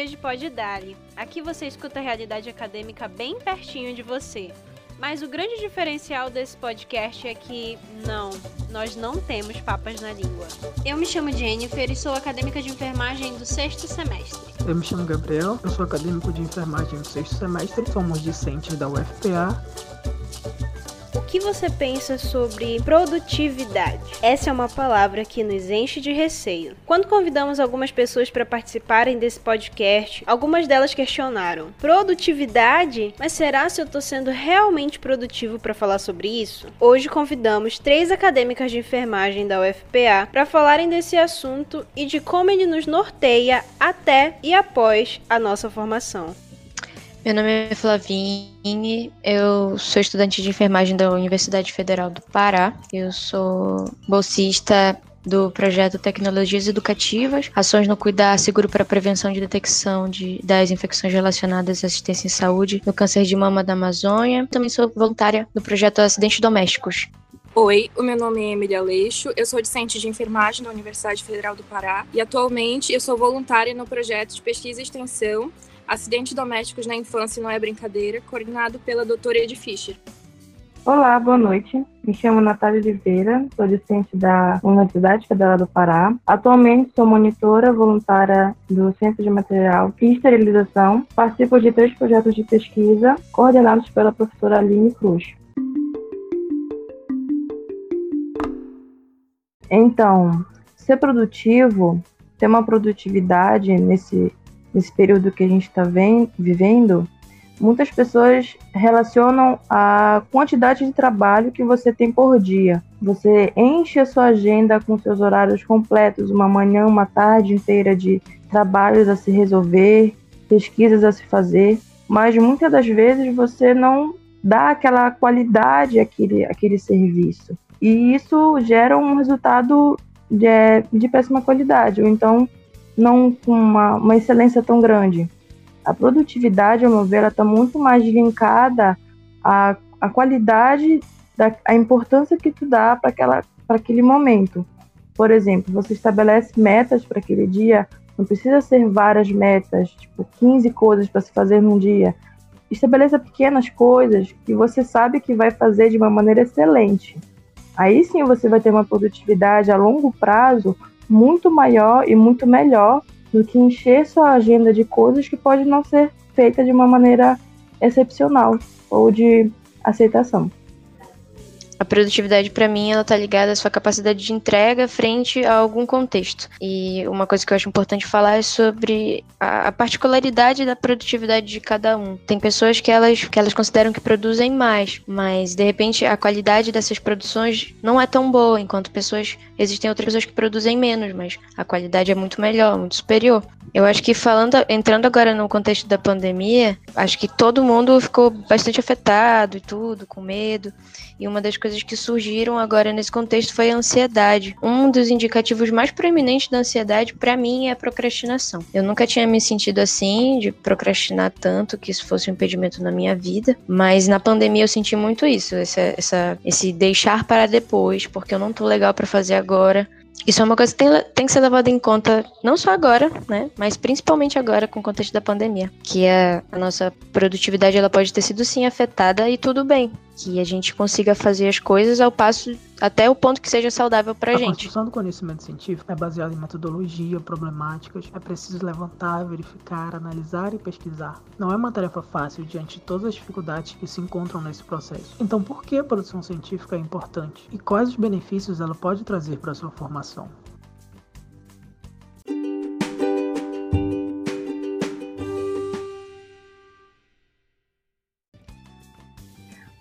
Hoje é dia de Pode Dali. Aqui você escuta a realidade acadêmica bem pertinho de você. Mas o grande diferencial desse podcast é que, não, nós não temos papas na língua. Eu me chamo Jennifer e sou acadêmica de enfermagem do sexto semestre. Eu me chamo Gabriel, eu sou acadêmico de enfermagem do sexto semestre, somos discentes da UFPA que você pensa sobre produtividade? Essa é uma palavra que nos enche de receio. Quando convidamos algumas pessoas para participarem desse podcast, algumas delas questionaram: produtividade? Mas será se eu estou sendo realmente produtivo para falar sobre isso? Hoje convidamos três acadêmicas de enfermagem da UFPA para falarem desse assunto e de como ele nos norteia até e após a nossa formação. Meu nome é Flavine, eu sou estudante de enfermagem da Universidade Federal do Pará. Eu sou bolsista do projeto Tecnologias Educativas, Ações no Cuidar Seguro para Prevenção de Detecção de, das Infecções Relacionadas à Assistência em Saúde no Câncer de Mama da Amazônia. Também sou voluntária do projeto Acidentes Domésticos. Oi, o meu nome é Emília Leixo, eu sou discente de enfermagem da Universidade Federal do Pará e atualmente eu sou voluntária no projeto de pesquisa e extensão Acidentes Domésticos na Infância Não é Brincadeira, coordenado pela doutora Ed Fischer. Olá, boa noite. Me chamo Natália Oliveira, sou discente da Universidade Federal do Pará. Atualmente sou monitora voluntária do Centro de Material e Esterilização. Participo de três projetos de pesquisa coordenados pela professora Aline Cruz. Então, ser produtivo, ter uma produtividade nesse nesse período que a gente está vivendo, muitas pessoas relacionam a quantidade de trabalho que você tem por dia. Você enche a sua agenda com seus horários completos, uma manhã, uma tarde inteira de trabalhos a se resolver, pesquisas a se fazer, mas muitas das vezes você não dá aquela qualidade àquele, àquele serviço. E isso gera um resultado de, de péssima qualidade, ou então não com uma, uma excelência tão grande. A produtividade, ao meu ver, está muito mais linkada à, à qualidade, da, à importância que tu dá para aquele momento. Por exemplo, você estabelece metas para aquele dia, não precisa ser várias metas, tipo 15 coisas para se fazer num dia. Estabeleça pequenas coisas que você sabe que vai fazer de uma maneira excelente. Aí sim você vai ter uma produtividade a longo prazo muito maior e muito melhor do que encher sua agenda de coisas que pode não ser feita de uma maneira excepcional ou de aceitação. A produtividade, para mim, ela tá ligada à sua capacidade de entrega frente a algum contexto. E uma coisa que eu acho importante falar é sobre a, particularidade da produtividade de cada um. Tem pessoas que elas, que elas consideram que produzem mais, mas de repente a qualidade dessas produções não é tão boa, enquanto pessoas existem outras pessoas que produzem menos, mas a qualidade é muito melhor, muito superior. Eu acho que falando, entrando agora no contexto da pandemia, acho que todo mundo ficou bastante afetado e tudo, com medo. E uma das coisas que surgiram agora nesse contexto foi a ansiedade. Um dos indicativos mais proeminentes da ansiedade, para mim, é a procrastinação. Eu nunca tinha me sentido assim, de procrastinar tanto, que isso fosse um impedimento na minha vida. Mas na pandemia eu senti muito isso, essa, essa, esse deixar para depois, porque eu não tô legal para fazer agora isso é uma coisa que tem, tem que ser levada em conta não só agora, né, mas principalmente agora com o contexto da pandemia, que a, a nossa produtividade ela pode ter sido sim afetada e tudo bem, que a gente consiga fazer as coisas ao passo até o ponto que seja saudável para a gente. A construção do conhecimento científico é baseada em metodologia, problemáticas, é preciso levantar, verificar, analisar e pesquisar. Não é uma tarefa fácil diante de todas as dificuldades que se encontram nesse processo. Então, por que a produção científica é importante? E quais os benefícios ela pode trazer para a sua formação?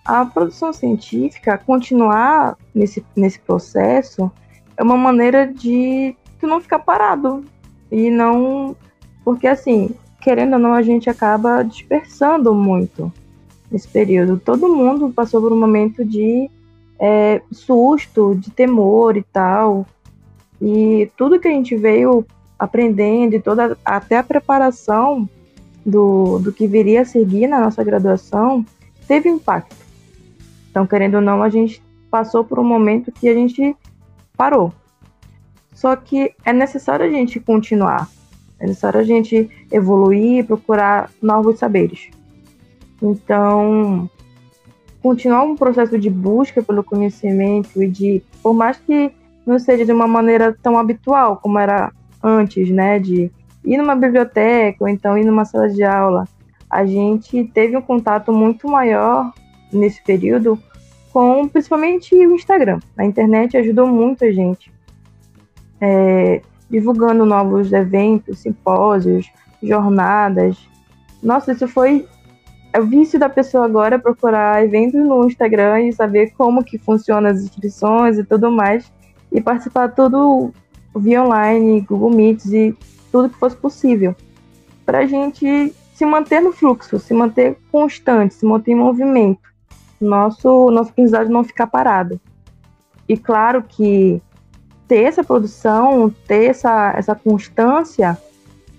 A produção científica, continuar nesse, nesse processo, é uma maneira de tu não ficar parado. E não. Porque, assim, querendo ou não, a gente acaba dispersando muito nesse período. Todo mundo passou por um momento de é, susto, de temor e tal. E tudo que a gente veio aprendendo e toda até a preparação do, do que viria a seguir na nossa graduação teve impacto. Então, querendo ou não, a gente passou por um momento que a gente parou. Só que é necessário a gente continuar. É necessário a gente evoluir e procurar novos saberes. Então, continuar um processo de busca pelo conhecimento e de, por mais que não seja de uma maneira tão habitual como era antes, né, de ir numa biblioteca ou então ir numa sala de aula, a gente teve um contato muito maior nesse período com principalmente o Instagram. A internet ajudou muito a gente, é, divulgando novos eventos, simpósios, jornadas. Nossa, isso foi é o vício da pessoa agora procurar eventos no Instagram e saber como que funciona as inscrições e tudo mais e participar tudo via online, Google Meets e tudo que fosse possível para a gente se manter no fluxo, se manter constante, se manter em movimento nosso, nosso aprendizado não ficar parado. E claro que ter essa produção, ter essa, essa constância,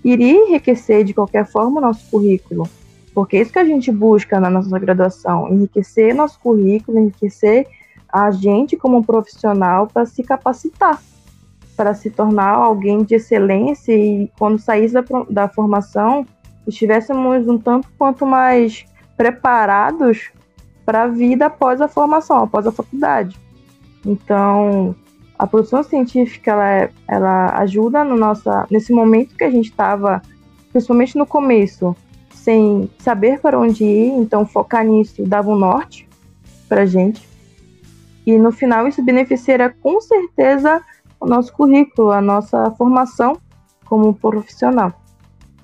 iria enriquecer de qualquer forma o nosso currículo. Porque é isso que a gente busca na nossa graduação, enriquecer nosso currículo, enriquecer a gente como profissional para se capacitar, para se tornar alguém de excelência e quando saísse da, da formação, estivéssemos um tanto quanto mais preparados para a vida após a formação, após a faculdade. Então, a produção científica ela, é, ela ajuda no nossa, nesse momento que a gente estava, principalmente no começo, sem saber para onde ir, então focar nisso dava um norte para gente. E no final isso beneficiaria com certeza o nosso currículo, a nossa formação como profissional.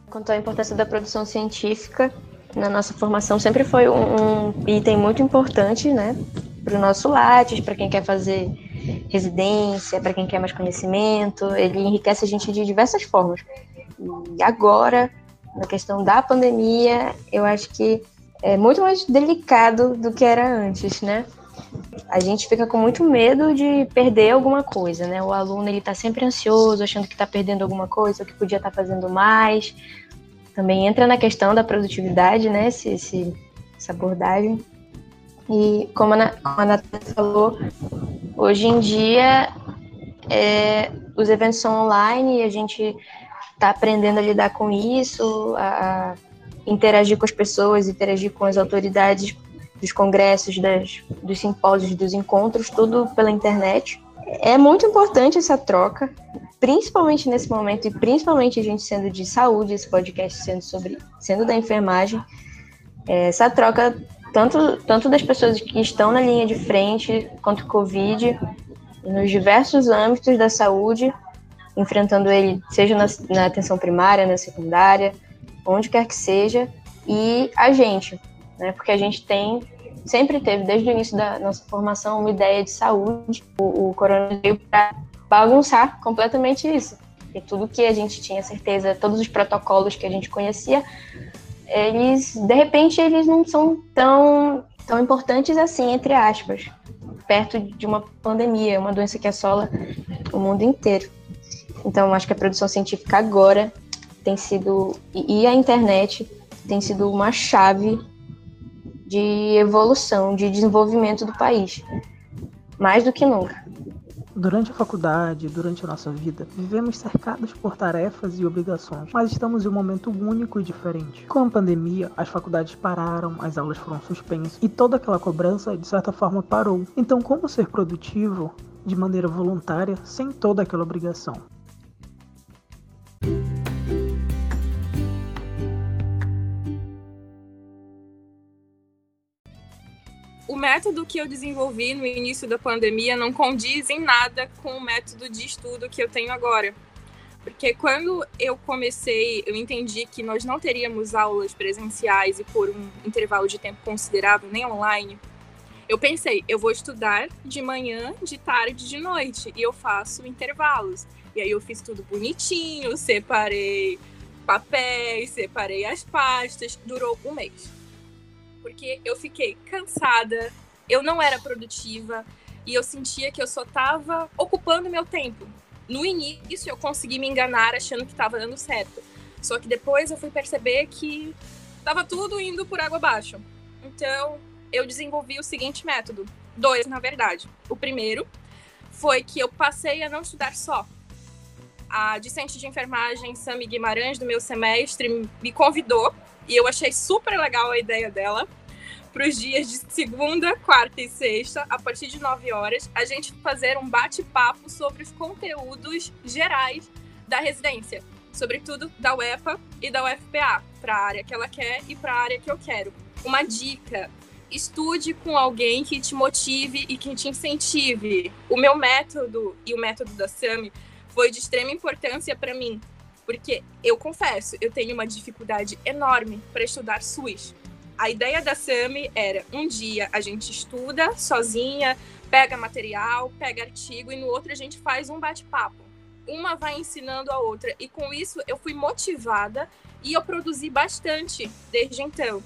Quanto à importância da produção científica, na nossa formação sempre foi um, um item muito importante, né? Para o nosso Lattes, para quem quer fazer residência, para quem quer mais conhecimento, ele enriquece a gente de diversas formas. E agora, na questão da pandemia, eu acho que é muito mais delicado do que era antes, né? A gente fica com muito medo de perder alguma coisa, né? O aluno ele está sempre ansioso, achando que está perdendo alguma coisa, que podia estar tá fazendo mais, também entra na questão da produtividade, né? Esse, esse essa abordagem. E como a, como a Natália falou, hoje em dia é, os eventos são online e a gente está aprendendo a lidar com isso, a, a, interagir com as pessoas, interagir com as autoridades dos congressos, das, dos simpósios, dos encontros, tudo pela internet. É muito importante essa troca, principalmente nesse momento, e principalmente a gente sendo de saúde, esse podcast sendo sobre sendo da enfermagem, é, essa troca tanto, tanto das pessoas que estão na linha de frente contra o Covid, nos diversos âmbitos da saúde, enfrentando ele, seja na, na atenção primária, na secundária, onde quer que seja, e a gente, né? Porque a gente tem, sempre teve, desde o início da nossa formação, uma ideia de saúde. O, o coronavírus veio para bagunçar completamente isso. E tudo que a gente tinha certeza, todos os protocolos que a gente conhecia, eles, de repente, eles não são tão, tão importantes assim, entre aspas, perto de uma pandemia, uma doença que assola o mundo inteiro. Então, acho que a produção científica agora tem sido, e a internet tem sido uma chave de evolução, de desenvolvimento do país, mais do que nunca. Durante a faculdade, durante a nossa vida, vivemos cercados por tarefas e obrigações, mas estamos em um momento único e diferente. Com a pandemia, as faculdades pararam, as aulas foram suspensas e toda aquela cobrança, de certa forma, parou. Então, como ser produtivo de maneira voluntária sem toda aquela obrigação? O método que eu desenvolvi no início da pandemia não condiz em nada com o método de estudo que eu tenho agora. Porque quando eu comecei, eu entendi que nós não teríamos aulas presenciais e por um intervalo de tempo considerável, nem online. Eu pensei, eu vou estudar de manhã, de tarde, de noite, e eu faço intervalos. E aí eu fiz tudo bonitinho, separei papéis, separei as pastas, durou um mês porque eu fiquei cansada, eu não era produtiva e eu sentia que eu só estava ocupando meu tempo. No início eu consegui me enganar achando que estava dando certo, só que depois eu fui perceber que estava tudo indo por água abaixo. Então eu desenvolvi o seguinte método, dois na verdade. O primeiro foi que eu passei a não estudar só. a discente de enfermagem Sami Guimarães, do meu semestre, me convidou e eu achei super legal a ideia dela para os dias de segunda, quarta e sexta, a partir de 9 horas, a gente fazer um bate-papo sobre os conteúdos gerais da residência, sobretudo da UEPA e da UFPA, para a área que ela quer e para a área que eu quero. Uma dica: estude com alguém que te motive e que te incentive. O meu método e o método da Sami foi de extrema importância para mim, porque eu confesso, eu tenho uma dificuldade enorme para estudar SUS. A ideia da Sami era um dia a gente estuda sozinha, pega material, pega artigo e no outro a gente faz um bate-papo. Uma vai ensinando a outra e com isso eu fui motivada e eu produzi bastante desde então.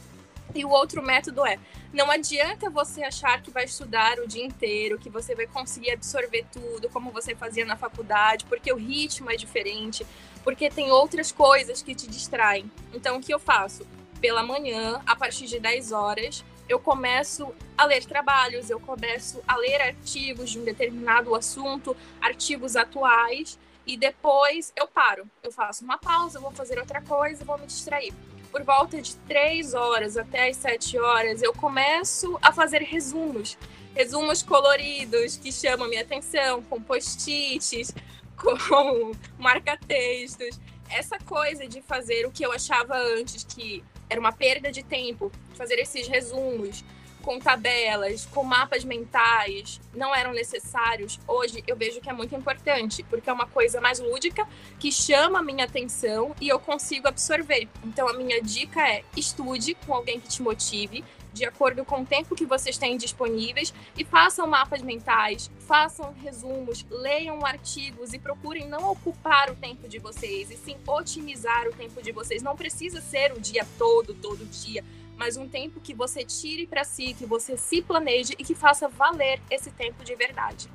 E o outro método é: não adianta você achar que vai estudar o dia inteiro, que você vai conseguir absorver tudo como você fazia na faculdade, porque o ritmo é diferente, porque tem outras coisas que te distraem. Então, o que eu faço? Pela manhã, a partir de 10 horas, eu começo a ler trabalhos, eu começo a ler artigos de um determinado assunto, artigos atuais, e depois eu paro. Eu faço uma pausa, vou fazer outra coisa, vou me distrair por volta de três horas até as sete horas, eu começo a fazer resumos. Resumos coloridos que chamam minha atenção, com post-its, com marca-textos. Essa coisa de fazer o que eu achava antes que era uma perda de tempo, fazer esses resumos, com tabelas, com mapas mentais, não eram necessários, hoje eu vejo que é muito importante, porque é uma coisa mais lúdica que chama a minha atenção e eu consigo absorver. Então a minha dica é: estude com alguém que te motive, de acordo com o tempo que vocês têm disponíveis e façam mapas mentais, façam resumos, leiam artigos e procurem não ocupar o tempo de vocês, e sim otimizar o tempo de vocês. Não precisa ser o dia todo, todo dia mas um tempo que você tire para si, que você se planeje e que faça valer esse tempo de verdade.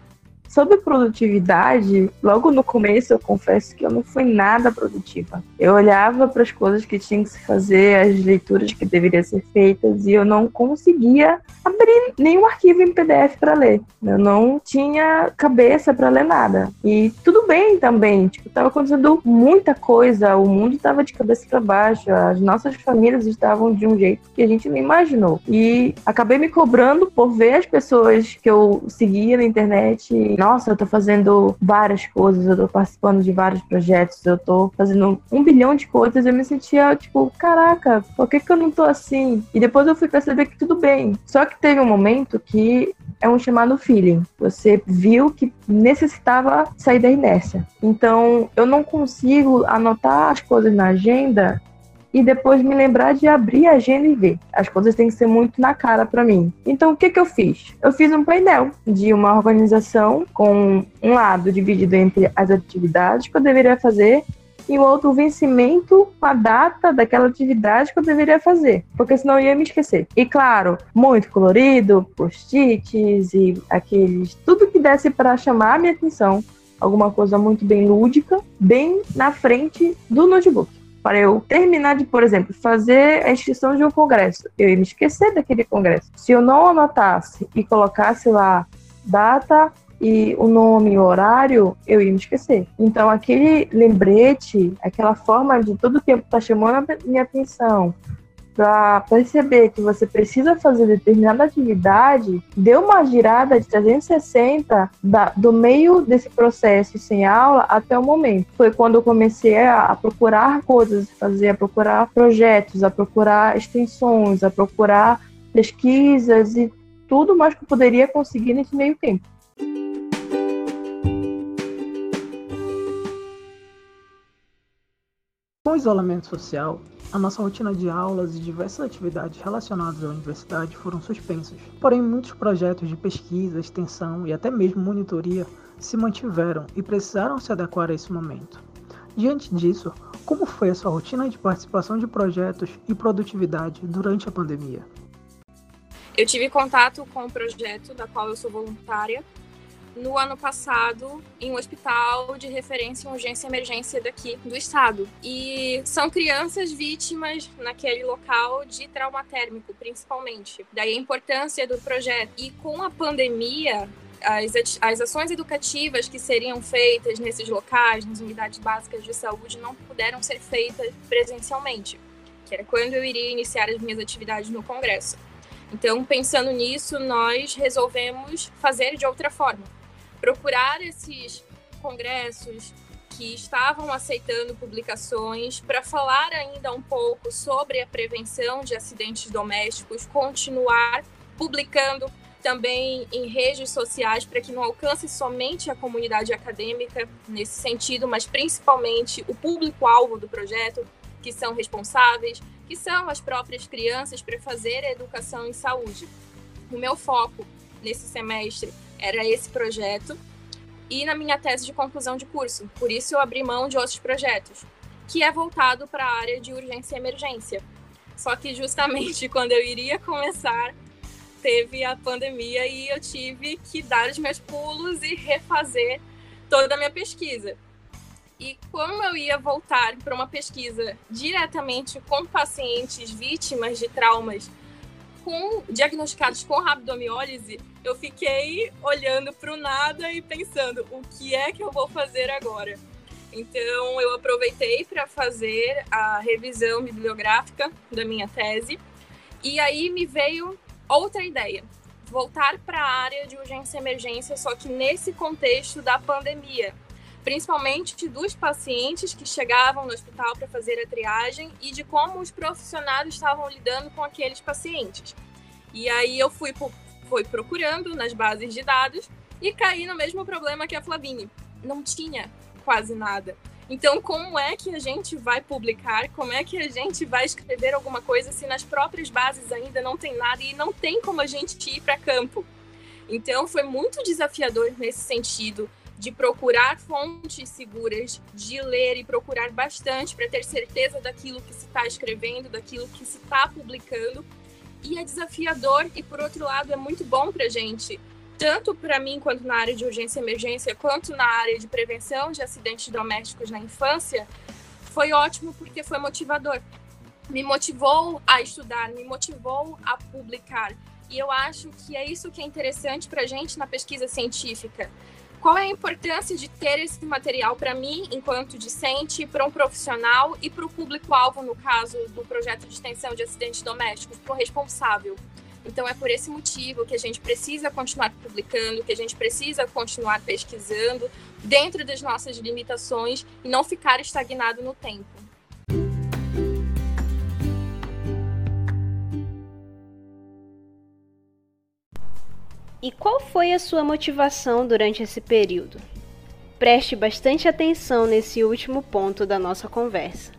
Sobre produtividade, logo no começo eu confesso que eu não fui nada produtiva. Eu olhava para as coisas que tinham que se fazer, as leituras que deveriam ser feitas e eu não conseguia abrir nenhum arquivo em PDF para ler. Eu não tinha cabeça para ler nada. E tudo bem também, tipo, estava acontecendo muita coisa, o mundo estava de cabeça para baixo, as nossas famílias estavam de um jeito que a gente não imaginou. E acabei me cobrando por ver as pessoas que eu seguia na internet nossa, eu tô fazendo várias coisas, eu tô participando de vários projetos, eu tô fazendo um bilhão de coisas, eu me sentia tipo, caraca, por que, que eu não tô assim? E depois eu fui perceber que tudo bem. Só que teve um momento que é um chamado feeling. Você viu que necessitava sair da inércia. Então, eu não consigo anotar as coisas na agenda e depois me lembrar de abrir a agenda e ver. As coisas têm que ser muito na cara para mim. Então, o que, que eu fiz? Eu fiz um painel de uma organização com um lado dividido entre as atividades que eu deveria fazer e o outro o vencimento, a data daquela atividade que eu deveria fazer, porque senão eu ia me esquecer. E claro, muito colorido, post-its e aqueles tudo que desse para chamar a minha atenção, alguma coisa muito bem lúdica, bem na frente do notebook para eu terminar de, por exemplo, fazer a inscrição de um congresso, eu ia me esquecer daquele congresso. Se eu não anotasse e colocasse lá data e o nome e o horário, eu ia me esquecer. Então, aquele lembrete, aquela forma de todo o tempo estar tá chamando a minha atenção, para perceber que você precisa fazer determinada atividade, deu uma girada de 360 da, do meio desse processo sem aula até o momento. Foi quando eu comecei a, a procurar coisas, fazer, a procurar projetos, a procurar extensões, a procurar pesquisas e tudo mais que eu poderia conseguir nesse meio tempo. Com o isolamento social, a nossa rotina de aulas e diversas atividades relacionadas à universidade foram suspensas. Porém, muitos projetos de pesquisa, extensão e até mesmo monitoria se mantiveram e precisaram se adequar a esse momento. Diante disso, como foi a sua rotina de participação de projetos e produtividade durante a pandemia? Eu tive contato com o projeto da qual eu sou voluntária no ano passado em um hospital de referência em urgência e emergência daqui do estado. E são crianças vítimas naquele local de trauma térmico, principalmente. Daí a importância do projeto. E com a pandemia, as, as ações educativas que seriam feitas nesses locais, nas unidades básicas de saúde, não puderam ser feitas presencialmente, que era quando eu iria iniciar as minhas atividades no Congresso. Então, pensando nisso, nós resolvemos fazer de outra forma. Procurar esses congressos que estavam aceitando publicações para falar ainda um pouco sobre a prevenção de acidentes domésticos, continuar publicando também em redes sociais para que não alcance somente a comunidade acadêmica nesse sentido, mas principalmente o público-alvo do projeto, que são responsáveis, que são as próprias crianças para fazer a educação em saúde. O meu foco nesse semestre era esse projeto e na minha tese de conclusão de curso. Por isso eu abri mão de outros projetos, que é voltado para a área de urgência e emergência. Só que justamente quando eu iria começar teve a pandemia e eu tive que dar os meus pulos e refazer toda a minha pesquisa. E como eu ia voltar para uma pesquisa diretamente com pacientes vítimas de traumas com, diagnosticados com rabdomiólise, eu fiquei olhando para o nada e pensando o que é que eu vou fazer agora. Então eu aproveitei para fazer a revisão bibliográfica da minha tese e aí me veio outra ideia, voltar para a área de urgência e emergência, só que nesse contexto da pandemia, principalmente dos pacientes que chegavam no hospital para fazer a triagem e de como os profissionais estavam lidando com aqueles pacientes. E aí eu fui, fui procurando nas bases de dados e caí no mesmo problema que a Flavine. Não tinha quase nada. Então, como é que a gente vai publicar? Como é que a gente vai escrever alguma coisa se nas próprias bases ainda não tem nada e não tem como a gente ir para campo? Então, foi muito desafiador nesse sentido de procurar fontes seguras, de ler e procurar bastante para ter certeza daquilo que se está escrevendo, daquilo que se está publicando. E é desafiador e, por outro lado, é muito bom para a gente tanto para mim quanto na área de urgência e emergência, quanto na área de prevenção de acidentes domésticos na infância, foi ótimo porque foi motivador. Me motivou a estudar, me motivou a publicar. E eu acho que é isso que é interessante para a gente na pesquisa científica. Qual é a importância de ter esse material para mim, enquanto discente, para um profissional e para o público-alvo, no caso do projeto de extensão de acidentes domésticos, para o responsável? Então é por esse motivo que a gente precisa continuar publicando, que a gente precisa continuar pesquisando dentro das nossas limitações e não ficar estagnado no tempo. E qual foi a sua motivação durante esse período? Preste bastante atenção nesse último ponto da nossa conversa.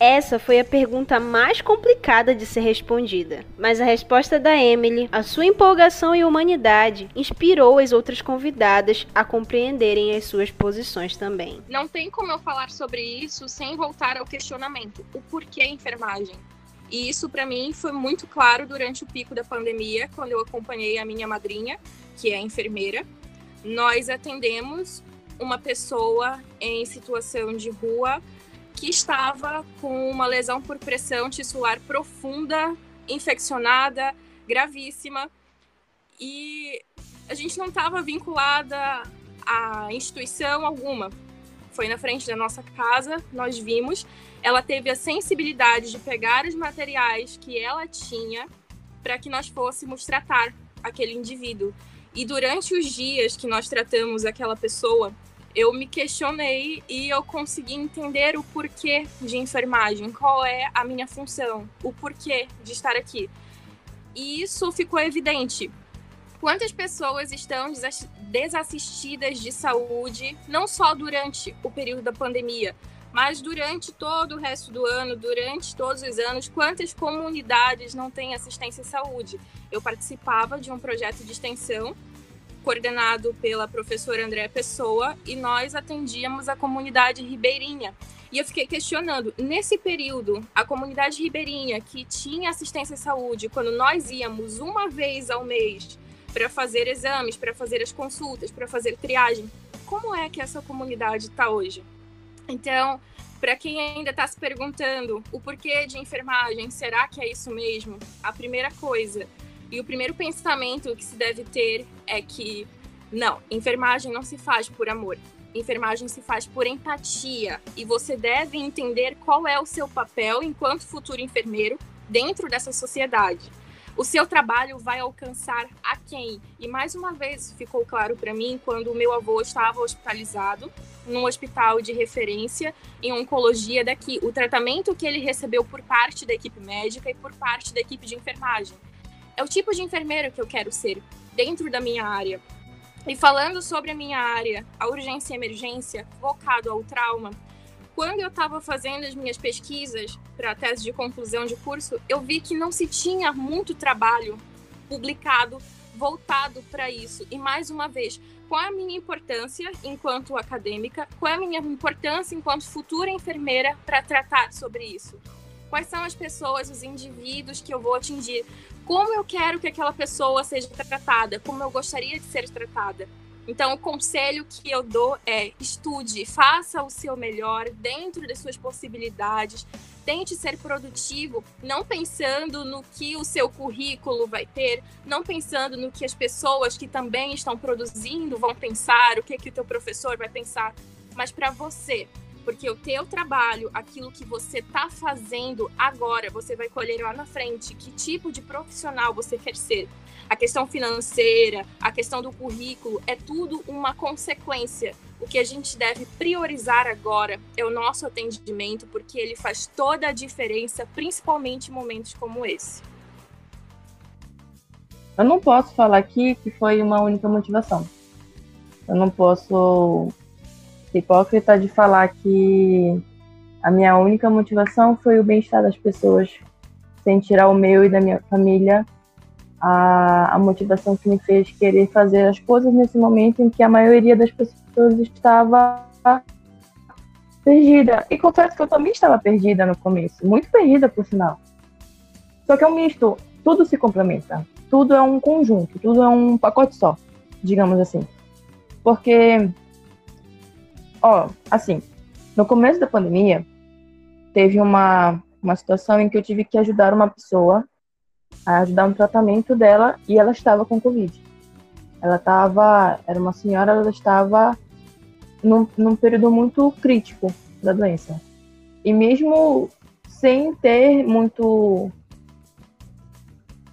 Essa foi a pergunta mais complicada de ser respondida, mas a resposta da Emily, a sua empolgação e humanidade, inspirou as outras convidadas a compreenderem as suas posições também. Não tem como eu falar sobre isso sem voltar ao questionamento: o porquê enfermagem? E isso para mim foi muito claro durante o pico da pandemia, quando eu acompanhei a minha madrinha, que é enfermeira. Nós atendemos uma pessoa em situação de rua que estava com uma lesão por pressão tissular profunda, infeccionada, gravíssima. E a gente não estava vinculada a instituição alguma. Foi na frente da nossa casa, nós vimos. Ela teve a sensibilidade de pegar os materiais que ela tinha para que nós fôssemos tratar aquele indivíduo. E durante os dias que nós tratamos aquela pessoa, eu me questionei e eu consegui entender o porquê de enfermagem, qual é a minha função, o porquê de estar aqui. E isso ficou evidente. Quantas pessoas estão desassistidas de saúde, não só durante o período da pandemia, mas durante todo o resto do ano, durante todos os anos, quantas comunidades não têm assistência à saúde? Eu participava de um projeto de extensão coordenado pela professora Andréa Pessoa, e nós atendíamos a comunidade ribeirinha. E eu fiquei questionando, nesse período, a comunidade ribeirinha que tinha assistência à saúde, quando nós íamos uma vez ao mês para fazer exames, para fazer as consultas, para fazer triagem, como é que essa comunidade está hoje? Então, para quem ainda está se perguntando o porquê de enfermagem, será que é isso mesmo? A primeira coisa, e o primeiro pensamento que se deve ter é que Não, enfermagem não se faz por amor. Enfermagem se faz por empatia e você deve entender qual é o seu papel enquanto futuro enfermeiro dentro dessa sociedade. O seu trabalho vai alcançar a quem? E mais uma vez ficou claro para mim quando o meu avô estava hospitalizado num hospital de referência em oncologia daqui. O tratamento que ele recebeu por parte da equipe médica e por parte da equipe de enfermagem. É o tipo de enfermeiro que eu quero ser dentro da minha área. E falando sobre a minha área, a urgência e emergência, focado ao trauma, quando eu estava fazendo as minhas pesquisas para a tese de conclusão de curso, eu vi que não se tinha muito trabalho publicado voltado para isso. E mais uma vez, qual é a minha importância enquanto acadêmica? Qual é a minha importância enquanto futura enfermeira para tratar sobre isso? Quais são as pessoas, os indivíduos que eu vou atingir? Como eu quero que aquela pessoa seja tratada? Como eu gostaria de ser tratada? Então, o conselho que eu dou é: estude, faça o seu melhor dentro das suas possibilidades, tente ser produtivo, não pensando no que o seu currículo vai ter, não pensando no que as pessoas que também estão produzindo vão pensar, o que que o teu professor vai pensar, mas para você, porque o teu trabalho, aquilo que você está fazendo agora, você vai colher lá na frente que tipo de profissional você quer ser. A questão financeira, a questão do currículo, é tudo uma consequência o que a gente deve priorizar agora é o nosso atendimento, porque ele faz toda a diferença, principalmente em momentos como esse. Eu não posso falar aqui que foi uma única motivação. Eu não posso hipócrita de falar que a minha única motivação foi o bem-estar das pessoas, sem tirar o meu e da minha família a, a motivação que me fez querer fazer as coisas nesse momento em que a maioria das pessoas estava perdida. E confesso que eu também estava perdida no começo, muito perdida, por sinal. Só que é um misto, tudo se complementa, tudo é um conjunto, tudo é um pacote só, digamos assim. Porque, ó, assim, no começo da pandemia, teve uma, uma situação em que eu tive que ajudar uma pessoa a ajudar no tratamento dela e ela estava com Covid. Ela estava, era uma senhora, ela estava num, num período muito crítico da doença. E mesmo sem ter muito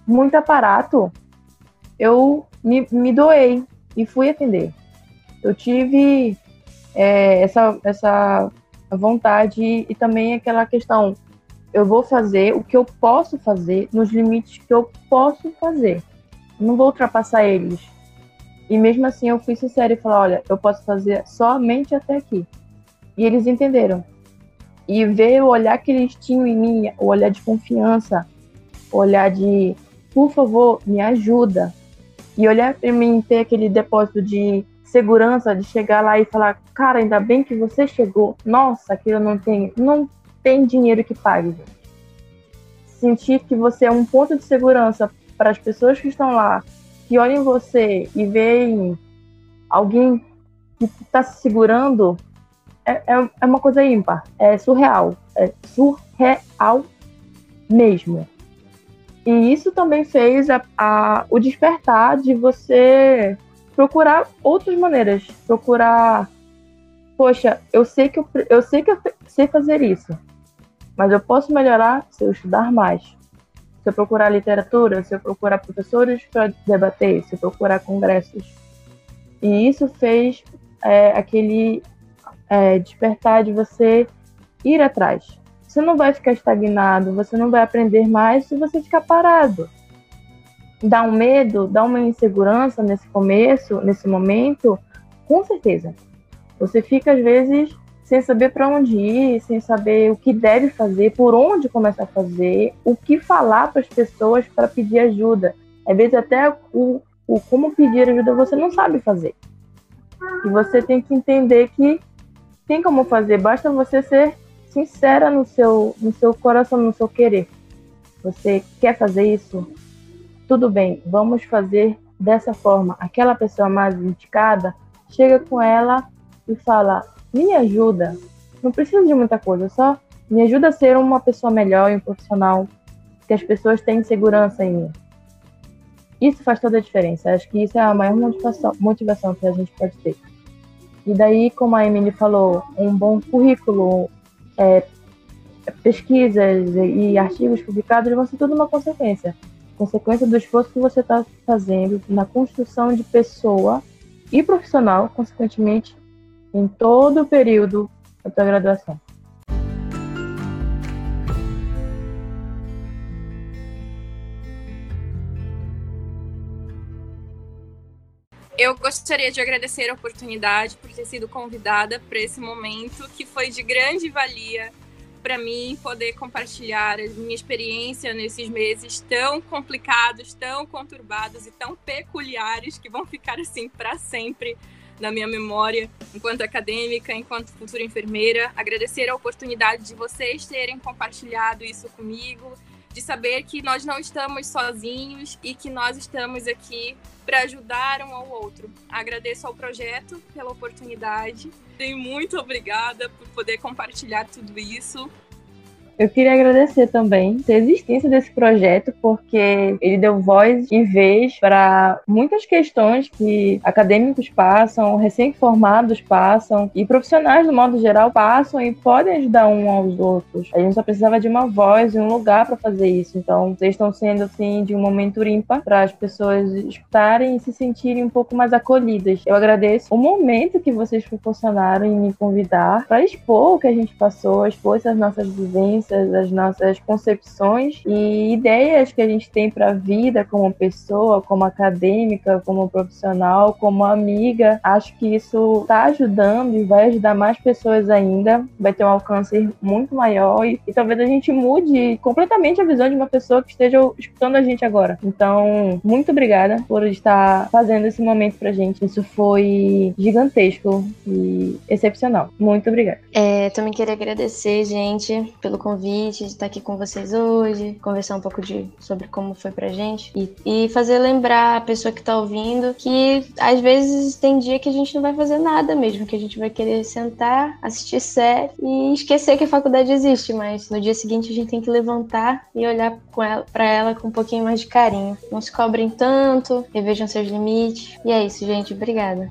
muito aparato, eu me, me doei e fui atender. Eu tive é, essa, essa vontade e também aquela questão eu vou fazer o que eu posso fazer nos limites que eu posso fazer. não vou ultrapassar eles. E mesmo assim eu fui sincera e falei, olha, eu posso fazer somente até aqui. E eles entenderam. E ver o olhar que eles tinham em mim, o olhar de confiança, o olhar de, por favor, me ajuda. E olhar para mim ter aquele depósito de segurança de chegar lá e falar, cara, ainda bem que você chegou. Nossa, aquilo não tem, não tem dinheiro que pague. Gente. Sentir que você é um ponto de segurança para as pessoas que estão lá, que olhem você e veem alguém que está se segurando, é, é, é uma coisa ímpar, é surreal, é surreal mesmo. E isso também fez a, a, o despertar de você procurar outras maneiras, procurar, poxa, eu sei que eu, eu sei que eu sei fazer isso, mas eu posso melhorar se eu estudar mais. Se eu procurar literatura, se eu procurar professores para debater, se eu procurar congressos. E isso fez é, aquele é, despertar de você ir atrás. Você não vai ficar estagnado, você não vai aprender mais se você ficar parado. Dá um medo, dá uma insegurança nesse começo, nesse momento, com certeza. Você fica, às vezes, sem saber para onde ir, sem saber o que deve fazer, por onde começar a fazer, o que falar para as pessoas para pedir ajuda. Às vezes até o, o como pedir ajuda você não sabe fazer. E você tem que entender que tem como fazer, basta você ser sincera no seu, no seu coração, no seu querer. Você quer fazer isso? Tudo bem, vamos fazer dessa forma. Aquela pessoa mais indicada, chega com ela e fala: me ajuda. Não precisa de muita coisa, só me ajuda a ser uma pessoa melhor e um profissional, que as pessoas tenham segurança em mim. Isso faz toda a diferença. Acho que isso é a maior motivação, motivação que a gente pode ter. E daí, como a Emily falou, um bom currículo, é, pesquisas e artigos publicados vão ser tudo uma consequência. Consequência do esforço que você está fazendo na construção de pessoa e profissional, consequentemente, em todo o período da tua graduação. Eu gostaria de agradecer a oportunidade por ter sido convidada para esse momento que foi de grande valia para mim poder compartilhar a minha experiência nesses meses tão complicados, tão conturbados e tão peculiares que vão ficar assim para sempre na minha memória enquanto acadêmica, enquanto futura enfermeira. Agradecer a oportunidade de vocês terem compartilhado isso comigo, de saber que nós não estamos sozinhos e que nós estamos aqui para ajudar um ao outro. Agradeço ao projeto pela oportunidade. E muito obrigada por poder compartilhar tudo isso. Eu queria agradecer também a existência desse projeto, porque ele deu voz e vez para muitas questões que acadêmicos passam, recém-formados passam e profissionais, do modo geral, passam e podem ajudar um aos outros. A gente só precisava de uma voz e um lugar para fazer isso. Então, vocês estão sendo, assim, de um momento ímpar para as pessoas escutarem e se sentirem um pouco mais acolhidas. Eu agradeço o momento que vocês proporcionaram em me convidar para expor o que a gente passou, expor essas nossas vivências as nossas concepções e ideias que a gente tem para a vida como pessoa, como acadêmica, como profissional, como amiga. Acho que isso está ajudando e vai ajudar mais pessoas ainda, vai ter um alcance muito maior e, e talvez a gente mude completamente a visão de uma pessoa que esteja escutando a gente agora. Então, muito obrigada por estar fazendo esse momento pra gente. Isso foi gigantesco e excepcional. Muito obrigada. É, também queria agradecer, gente, pelo convite convite de estar aqui com vocês hoje, conversar um pouco de, sobre como foi pra gente e, e fazer lembrar a pessoa que tá ouvindo que às vezes tem dia que a gente não vai fazer nada mesmo, que a gente vai querer sentar, assistir série e esquecer que a faculdade existe, mas no dia seguinte a gente tem que levantar e olhar pra ela com um pouquinho mais de carinho. Não se cobrem tanto, revejam seus limites. E é isso, gente. Obrigada.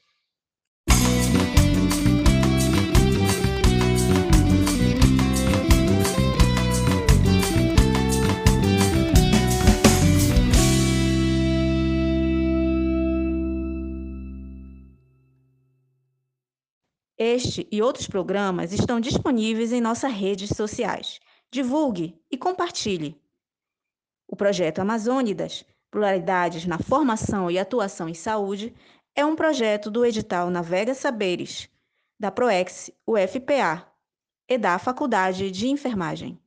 Este e outros programas estão disponíveis em nossas redes sociais. Divulgue e compartilhe. O projeto Amazônidas, Pluralidades na Formação e Atuação em Saúde, é um projeto do edital Navega Saberes, da PROEX UFPA e da Faculdade de Enfermagem.